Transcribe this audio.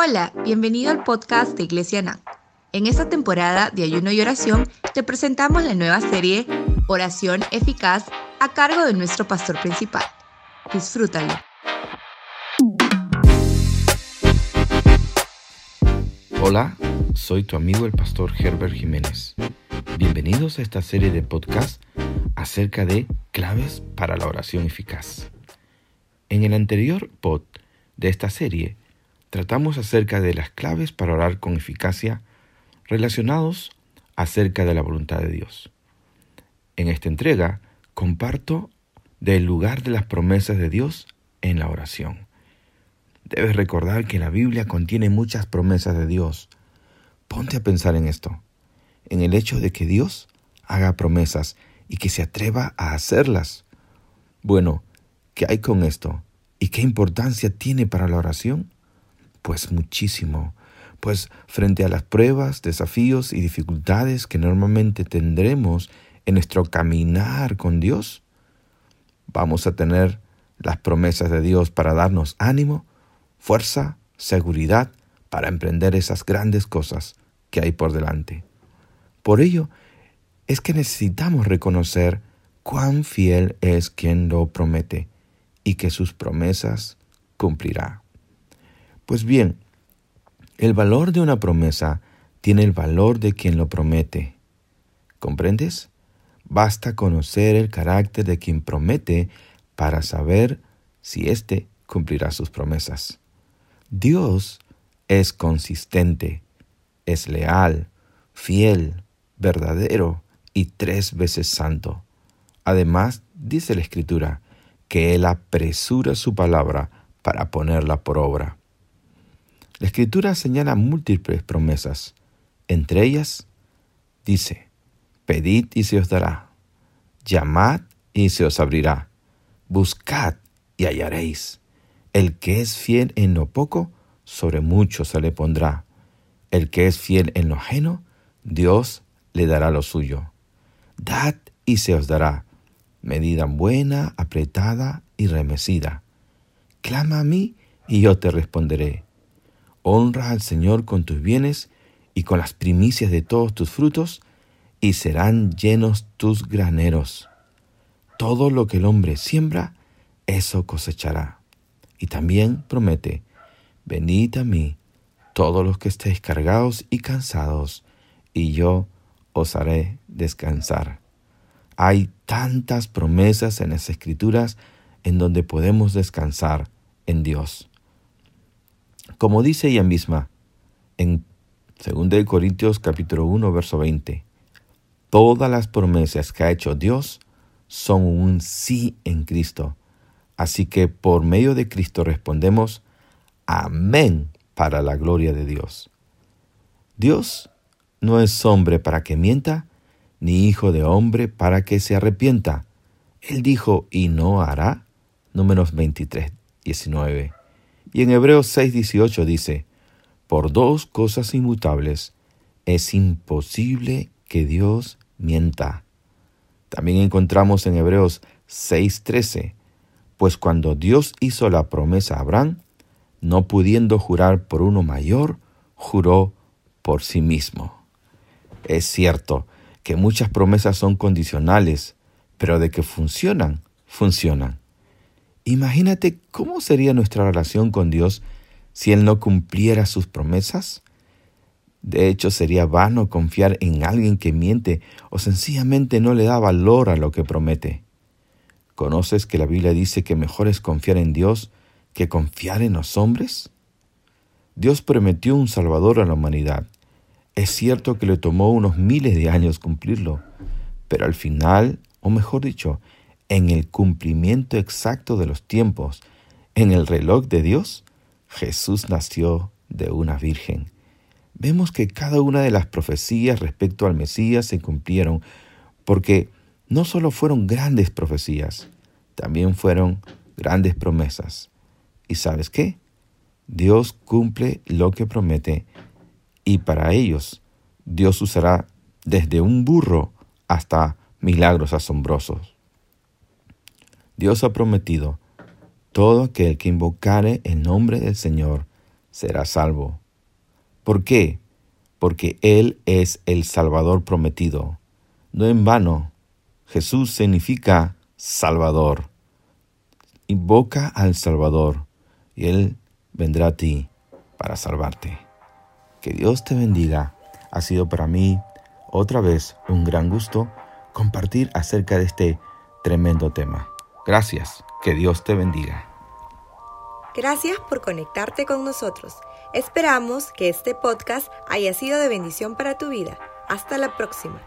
Hola, bienvenido al podcast de Iglesia NAN. En esta temporada de ayuno y oración te presentamos la nueva serie Oración Eficaz a cargo de nuestro pastor principal. Disfrútalo. Hola, soy tu amigo el pastor Herbert Jiménez. Bienvenidos a esta serie de podcast acerca de claves para la oración eficaz. En el anterior pod de esta serie tratamos acerca de las claves para orar con eficacia relacionados acerca de la voluntad de Dios. En esta entrega comparto del lugar de las promesas de Dios en la oración. Debes recordar que la Biblia contiene muchas promesas de Dios. Ponte a pensar en esto, en el hecho de que Dios haga promesas y que se atreva a hacerlas. Bueno, ¿qué hay con esto? ¿Y qué importancia tiene para la oración? Pues muchísimo, pues frente a las pruebas, desafíos y dificultades que normalmente tendremos en nuestro caminar con Dios, vamos a tener las promesas de Dios para darnos ánimo, fuerza, seguridad para emprender esas grandes cosas que hay por delante. Por ello, es que necesitamos reconocer cuán fiel es quien lo promete y que sus promesas cumplirá. Pues bien, el valor de una promesa tiene el valor de quien lo promete. ¿Comprendes? Basta conocer el carácter de quien promete para saber si éste cumplirá sus promesas. Dios es consistente, es leal, fiel, verdadero y tres veces santo. Además, dice la Escritura, que Él apresura su palabra para ponerla por obra. La escritura señala múltiples promesas. Entre ellas dice, pedid y se os dará, llamad y se os abrirá, buscad y hallaréis. El que es fiel en lo poco, sobre mucho se le pondrá. El que es fiel en lo ajeno, Dios le dará lo suyo. Dad y se os dará, medida buena, apretada y remecida. Clama a mí y yo te responderé Honra al Señor con tus bienes y con las primicias de todos tus frutos, y serán llenos tus graneros. Todo lo que el hombre siembra, eso cosechará. Y también promete, venid a mí, todos los que estéis cargados y cansados, y yo os haré descansar. Hay tantas promesas en las escrituras en donde podemos descansar en Dios. Como dice ella misma en 2 Corintios capítulo 1 verso 20, todas las promesas que ha hecho Dios son un sí en Cristo. Así que por medio de Cristo respondemos amén para la gloria de Dios. Dios no es hombre para que mienta, ni hijo de hombre para que se arrepienta. Él dijo, y no hará. Números 23, 19. Y en Hebreos 6:18 dice, por dos cosas inmutables es imposible que Dios mienta. También encontramos en Hebreos 6:13, pues cuando Dios hizo la promesa a Abraham, no pudiendo jurar por uno mayor, juró por sí mismo. Es cierto que muchas promesas son condicionales, pero de que funcionan, funcionan. Imagínate cómo sería nuestra relación con Dios si Él no cumpliera sus promesas. De hecho, sería vano confiar en alguien que miente o sencillamente no le da valor a lo que promete. ¿Conoces que la Biblia dice que mejor es confiar en Dios que confiar en los hombres? Dios prometió un Salvador a la humanidad. Es cierto que le tomó unos miles de años cumplirlo, pero al final, o mejor dicho, en el cumplimiento exacto de los tiempos, en el reloj de Dios, Jesús nació de una virgen. Vemos que cada una de las profecías respecto al Mesías se cumplieron, porque no solo fueron grandes profecías, también fueron grandes promesas. ¿Y sabes qué? Dios cumple lo que promete y para ellos Dios usará desde un burro hasta milagros asombrosos. Dios ha prometido, todo aquel que invocare el nombre del Señor serás salvo. ¿Por qué? Porque Él es el Salvador prometido. No en vano, Jesús significa Salvador. Invoca al Salvador y Él vendrá a ti para salvarte. Que Dios te bendiga. Ha sido para mí otra vez un gran gusto compartir acerca de este tremendo tema. Gracias. Que Dios te bendiga. Gracias por conectarte con nosotros. Esperamos que este podcast haya sido de bendición para tu vida. Hasta la próxima.